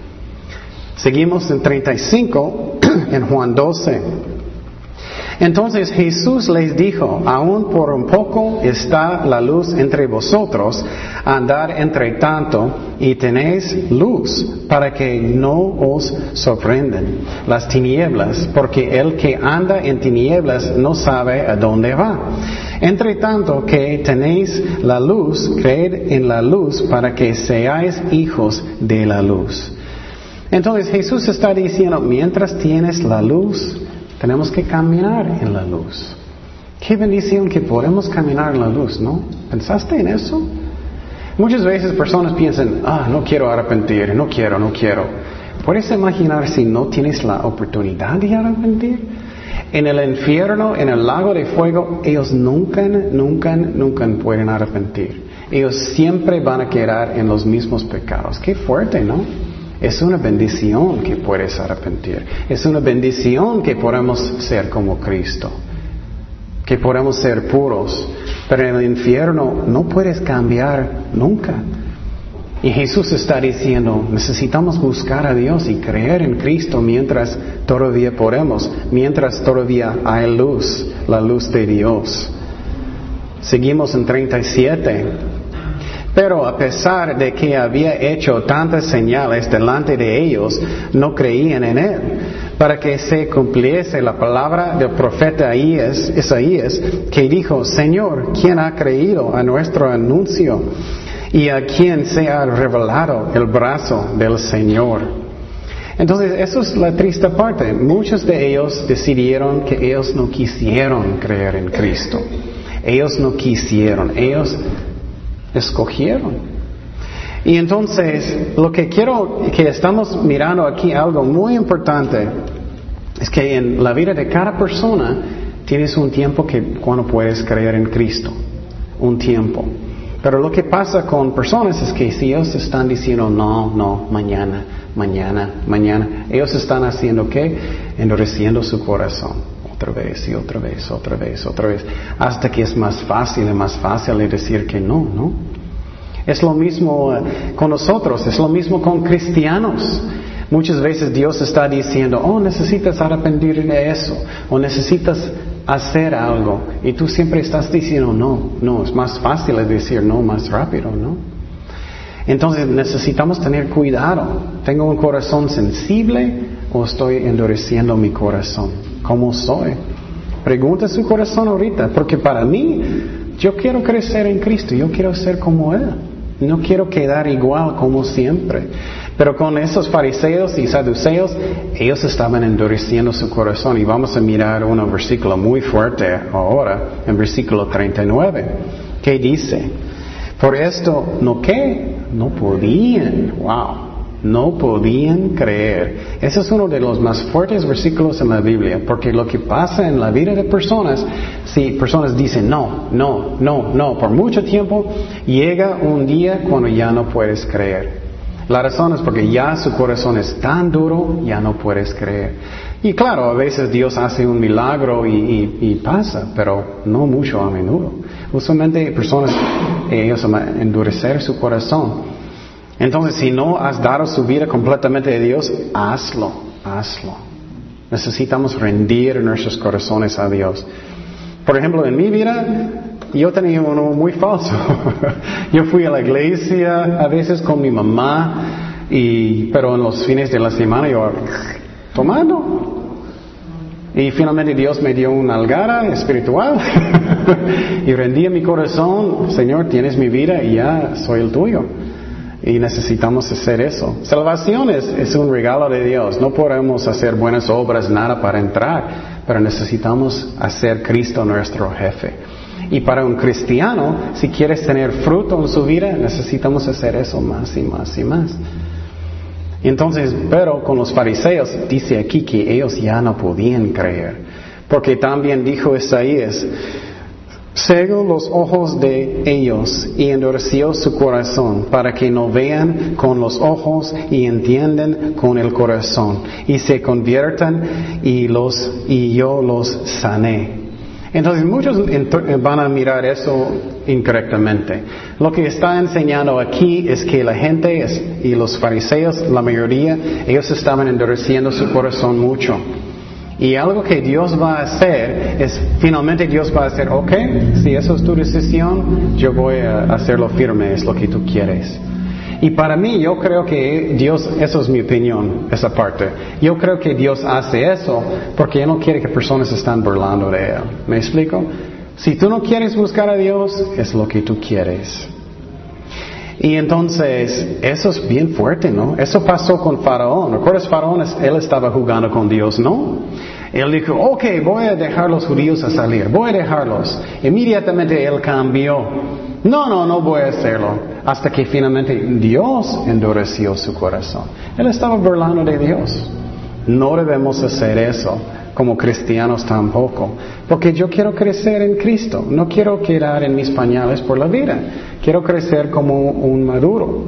Seguimos en 35, en Juan 12. Entonces Jesús les dijo, aún por un poco está la luz entre vosotros, andar entre tanto y tenéis luz para que no os sorprendan las tinieblas, porque el que anda en tinieblas no sabe a dónde va. Entre tanto que tenéis la luz, creed en la luz para que seáis hijos de la luz. Entonces Jesús está diciendo, mientras tienes la luz, tenemos que caminar en la luz. Qué bendición que podemos caminar en la luz, ¿no? ¿Pensaste en eso? Muchas veces personas piensan, ah, no quiero arrepentir, no quiero, no quiero. ¿Puedes imaginar si no tienes la oportunidad de arrepentir? En el infierno, en el lago de fuego, ellos nunca, nunca, nunca pueden arrepentir. Ellos siempre van a quedar en los mismos pecados. Qué fuerte, ¿no? Es una bendición que puedes arrepentir. Es una bendición que podemos ser como Cristo. Que podemos ser puros. Pero en el infierno no puedes cambiar nunca. Y Jesús está diciendo, necesitamos buscar a Dios y creer en Cristo mientras todavía podemos, mientras todavía hay luz, la luz de Dios. Seguimos en 37. Pero a pesar de que había hecho tantas señales delante de ellos, no creían en él. Para que se cumpliese la palabra del profeta Isaías, que dijo, Señor, ¿quién ha creído a nuestro anuncio? y a quien se ha revelado el brazo del Señor. Entonces, eso es la triste parte. Muchos de ellos decidieron que ellos no quisieron creer en Cristo. Ellos no quisieron, ellos escogieron. Y entonces, lo que quiero que estamos mirando aquí, algo muy importante, es que en la vida de cada persona tienes un tiempo que cuando puedes creer en Cristo. Un tiempo. Pero lo que pasa con personas es que si ellos están diciendo no, no, mañana, mañana, mañana, ellos están haciendo qué? Endureciendo su corazón. Otra vez y otra vez, otra vez, otra vez. Hasta que es más fácil y más fácil decir que no, ¿no? Es lo mismo eh, con nosotros, es lo mismo con cristianos. Muchas veces Dios está diciendo, oh, necesitas arrepentir de eso, o necesitas hacer algo y tú siempre estás diciendo no, no, es más fácil decir no más rápido, ¿no? Entonces necesitamos tener cuidado. ¿Tengo un corazón sensible o estoy endureciendo mi corazón? ¿Cómo soy? Pregunta su corazón ahorita, porque para mí yo quiero crecer en Cristo, yo quiero ser como Él. No quiero quedar igual como siempre. Pero con esos fariseos y saduceos, ellos estaban endureciendo su corazón. Y vamos a mirar un versículo muy fuerte ahora, en versículo 39, que dice, por esto, ¿no qué? No podían, wow, no podían creer. Ese es uno de los más fuertes versículos en la Biblia, porque lo que pasa en la vida de personas, si personas dicen no, no, no, no, por mucho tiempo, llega un día cuando ya no puedes creer. La razón es porque ya su corazón es tan duro, ya no puedes creer. Y claro, a veces Dios hace un milagro y, pasa, pero no mucho a menudo. Usualmente personas, ellos endurecer su corazón. Entonces, si no has dado su vida completamente a Dios, hazlo, hazlo. Necesitamos rendir nuestros corazones a Dios. Por ejemplo, en mi vida, yo tenía uno muy falso. yo fui a la iglesia a veces con mi mamá, y, pero en los fines de la semana yo tomando. Y finalmente Dios me dio una algara espiritual y rendí mi corazón, Señor, tienes mi vida y ya soy el tuyo. Y necesitamos hacer eso. Salvación es, un regalo de Dios. No podemos hacer buenas obras, nada para entrar, pero necesitamos hacer Cristo nuestro jefe. Y para un cristiano, si quieres tener fruto en su vida, necesitamos hacer eso más y más y más. Entonces, pero con los fariseos dice aquí que ellos ya no podían creer, porque también dijo Isaías, cegó los ojos de ellos y endureció su corazón para que no vean con los ojos y entiendan con el corazón y se conviertan y los y yo los sané. Entonces muchos van a mirar eso incorrectamente. Lo que está enseñando aquí es que la gente y los fariseos, la mayoría, ellos estaban endureciendo su corazón mucho. Y algo que Dios va a hacer es, finalmente Dios va a hacer, ok, si eso es tu decisión, yo voy a hacerlo firme, es lo que tú quieres. Y para mí, yo creo que Dios, eso es mi opinión, esa parte. Yo creo que Dios hace eso porque Él no quiere que personas estén burlando de Él. ¿Me explico? Si tú no quieres buscar a Dios, es lo que tú quieres. Y entonces, eso es bien fuerte, ¿no? Eso pasó con Faraón. ¿Recuerdas Faraón? Él estaba jugando con Dios, ¿no? Él dijo, ok, voy a dejar los judíos a salir, voy a dejarlos. Inmediatamente él cambió No, no, no voy a hacerlo. Hasta que finalmente Dios endureció su corazón. Él estaba burlando de Dios. No debemos hacer eso como cristianos tampoco. Porque yo quiero crecer en Cristo. No quiero quedar en mis pañales por la vida. Quiero crecer como un maduro.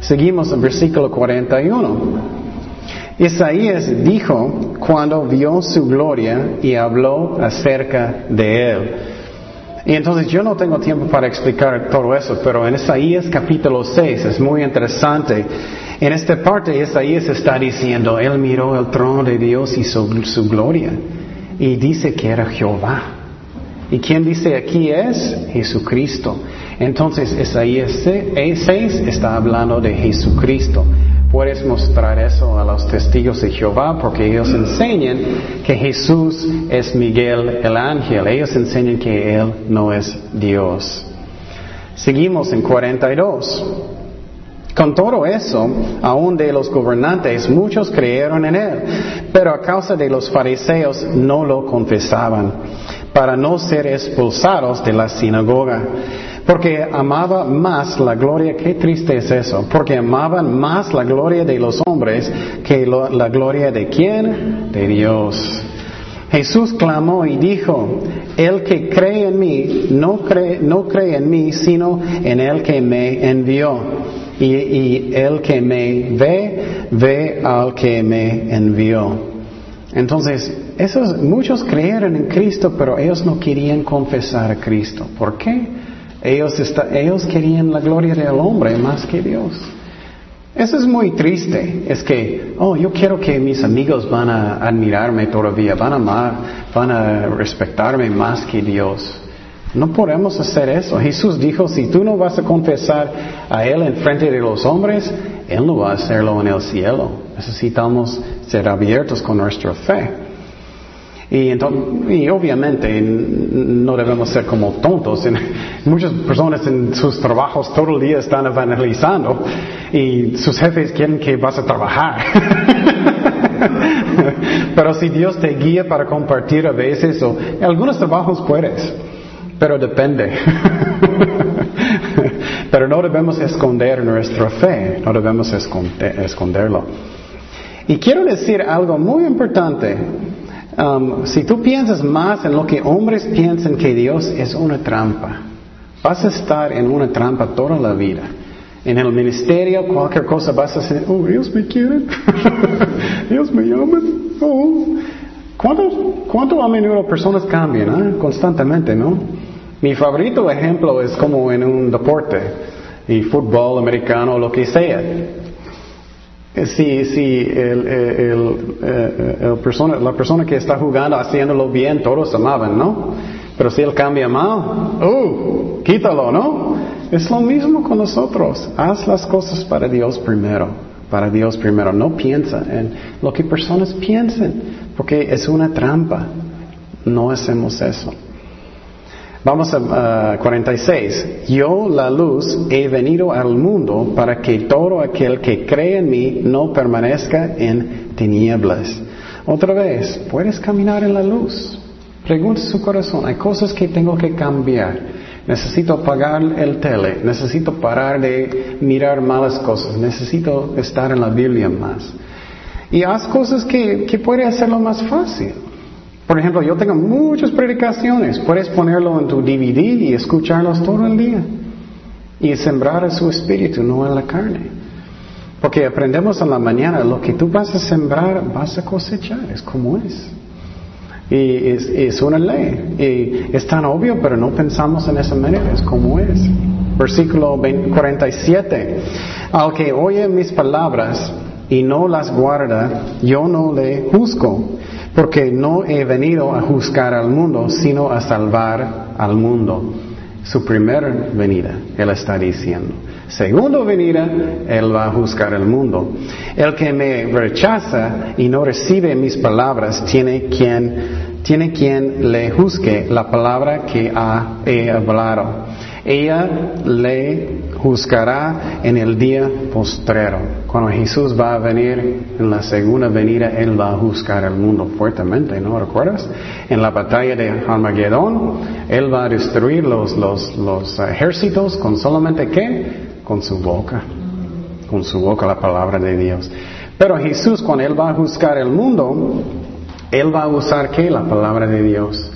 Seguimos en versículo 41. Isaías dijo cuando vio su gloria y habló acerca de él. Y entonces yo no tengo tiempo para explicar todo eso, pero en Isaías capítulo 6 es muy interesante. En esta parte Isaías está diciendo, él miró el trono de Dios y su, su gloria. Y dice que era Jehová. ¿Y quién dice aquí es? Jesucristo. Entonces Isaías 6 está hablando de Jesucristo. Puedes mostrar eso a los testigos de Jehová porque ellos enseñan que Jesús es Miguel el ángel. Ellos enseñan que Él no es Dios. Seguimos en 42. Con todo eso, aún de los gobernantes, muchos creyeron en Él, pero a causa de los fariseos no lo confesaban, para no ser expulsados de la sinagoga. Porque amaba más la gloria, qué triste es eso, porque amaban más la gloria de los hombres que la gloria de quién? De Dios. Jesús clamó y dijo, el que cree en mí no cree, no cree en mí, sino en el que me envió. Y, y el que me ve, ve al que me envió. Entonces, esos, muchos creyeron en Cristo, pero ellos no querían confesar a Cristo. ¿Por qué? Ellos, ellos querían la gloria del hombre más que Dios. Eso es muy triste. Es que, oh, yo quiero que mis amigos van a admirarme todavía, van a amar, van a respetarme más que Dios. No podemos hacer eso. Jesús dijo, si tú no vas a confesar a Él en frente de los hombres, Él no va a hacerlo en el cielo. Necesitamos ser abiertos con nuestra fe. Y, y obviamente no debemos ser como tontos. Muchas personas en sus trabajos todo el día están evangelizando y sus jefes quieren que vas a trabajar. pero si Dios te guía para compartir a veces, o en algunos trabajos puedes, pero depende. pero no debemos esconder nuestra fe, no debemos esconderlo. Y quiero decir algo muy importante. Um, si tú piensas más en lo que hombres piensan que Dios es una trampa, vas a estar en una trampa toda la vida. En el ministerio, cualquier cosa vas a decir, oh, Dios me quiere, Dios me ama, oh. ¿Cuánto, a menudo personas cambian ah? constantemente, no? Mi favorito ejemplo es como en un deporte, y fútbol americano, lo que sea. Si, si el, el, eh, el, persona, la persona que está jugando haciéndolo bien, todos amaban, ¿no? Pero si él cambia mal, ¡uh! Quítalo, ¿no? Es lo mismo con nosotros. Haz las cosas para Dios primero. Para Dios primero. No piensa en lo que personas piensen, porque es una trampa. No hacemos eso. Vamos a 46. Yo, la luz, he venido al mundo para que todo aquel que cree en mí no permanezca en tinieblas. Otra vez, puedes caminar en la luz. Pregunta su corazón, hay cosas que tengo que cambiar. Necesito apagar el tele, necesito parar de mirar malas cosas, necesito estar en la Biblia más. Y haz cosas que, que puede hacerlo más fácil. Por ejemplo, yo tengo muchas predicaciones. Puedes ponerlo en tu DVD y escucharlos todo el día. Y sembrar a su espíritu, no en la carne. Porque aprendemos en la mañana, lo que tú vas a sembrar, vas a cosechar. Es como es. Y es, una ley. Y es tan obvio, pero no pensamos en esa manera. Es como es. Versículo 47. Al que oye mis palabras y no las guarda, yo no le juzgo porque no he venido a juzgar al mundo, sino a salvar al mundo. Su primera venida, Él está diciendo. Segunda venida, Él va a juzgar al mundo. El que me rechaza y no recibe mis palabras, tiene quien, tiene quien le juzgue la palabra que ha, he hablado. ella le juzgará en el día postrero. Cuando Jesús va a venir en la segunda venida, Él va a juzgar al mundo fuertemente, ¿no recuerdas? En la batalla de Armagedón, Él va a destruir los, los, los ejércitos con solamente qué? Con su boca. Con su boca la palabra de Dios. Pero Jesús, cuando Él va a juzgar el mundo, Él va a usar qué? La palabra de Dios.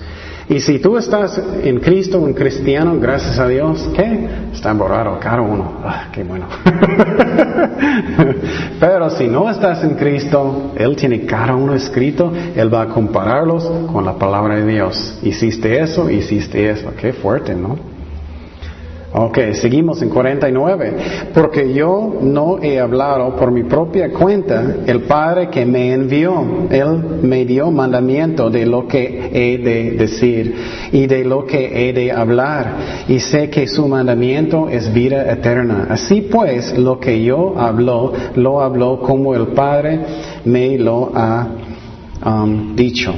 Y si tú estás en Cristo, un cristiano, gracias a Dios, ¿qué? Está borrado cada uno. Ah, qué bueno. Pero si no estás en Cristo, Él tiene cada uno escrito, Él va a compararlos con la palabra de Dios. Hiciste eso, hiciste eso. Qué fuerte, ¿no? Ok, seguimos en 49. Porque yo no he hablado por mi propia cuenta, el Padre que me envió, Él me dio mandamiento de lo que he de decir y de lo que he de hablar. Y sé que su mandamiento es vida eterna. Así pues, lo que yo hablo, lo hablo como el Padre me lo ha um, dicho.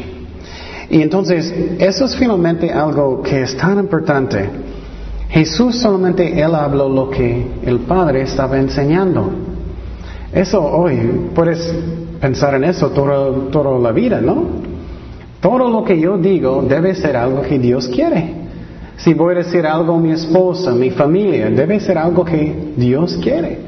Y entonces, eso es finalmente algo que es tan importante. Jesús solamente Él habló lo que el Padre estaba enseñando. Eso hoy, puedes pensar en eso toda, la vida, ¿no? Todo lo que yo digo debe ser algo que Dios quiere. Si voy a decir algo a mi esposa, mi familia, debe ser algo que Dios quiere.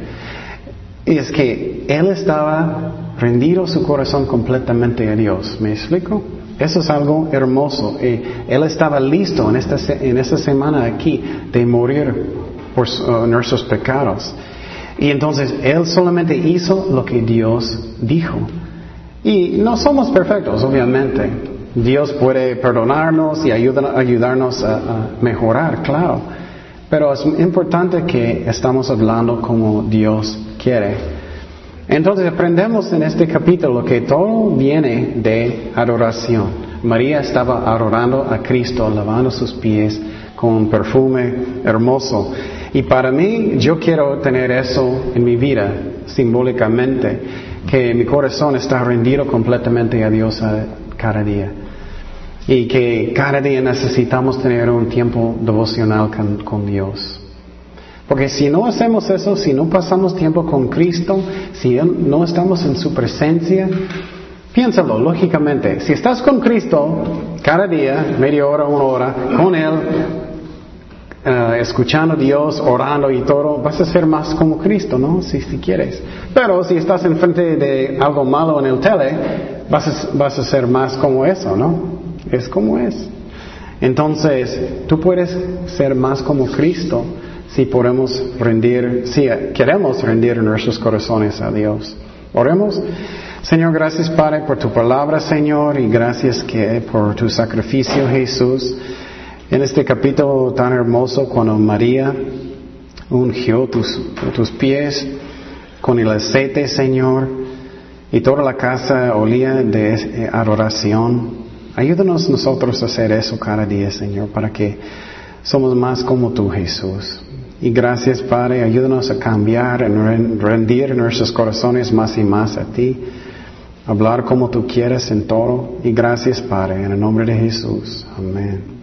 Y es que Él estaba rendido su corazón completamente a Dios. ¿Me explico? Eso es algo hermoso. Y él estaba listo en esta, en esta semana aquí de morir por uh, nuestros pecados. Y entonces Él solamente hizo lo que Dios dijo. Y no somos perfectos, obviamente. Dios puede perdonarnos y ayudarnos a, a, mejorar, claro. Pero es importante que estamos hablando como Dios quiere. Entonces aprendemos en este capítulo que todo viene de adoración. María estaba adorando a Cristo, lavando sus pies con un perfume hermoso. Y para mí, yo quiero tener eso en mi vida, simbólicamente, que mi corazón está rendido completamente a Dios cada día. Y que cada día necesitamos tener un tiempo devocional con Dios. Porque si no hacemos eso, si no pasamos tiempo con Cristo, si no estamos en su presencia, piénsalo lógicamente. Si estás con Cristo cada día, media hora, una hora, con Él, eh, escuchando a Dios, orando y todo, vas a ser más como Cristo, ¿no? Si, si quieres. Pero si estás enfrente de algo malo en el tele, vas a, vas a ser más como eso, ¿no? Es como es. Entonces, tú puedes ser más como Cristo si podemos rendir, si queremos rendir nuestros corazones a Dios. Oremos. Señor, gracias Padre por tu palabra, Señor, y gracias que por tu sacrificio, Jesús. En este capítulo tan hermoso, cuando María ungió tus, tus pies con el aceite, Señor, y toda la casa olía de adoración. Ayúdanos nosotros a hacer eso cada día, Señor, para que somos más como tú, Jesús. Y gracias, Padre, ayúdanos a cambiar, en rendir nuestros corazones más y más a ti, hablar como tú quieres en todo. Y gracias, Padre, en el nombre de Jesús. Amén.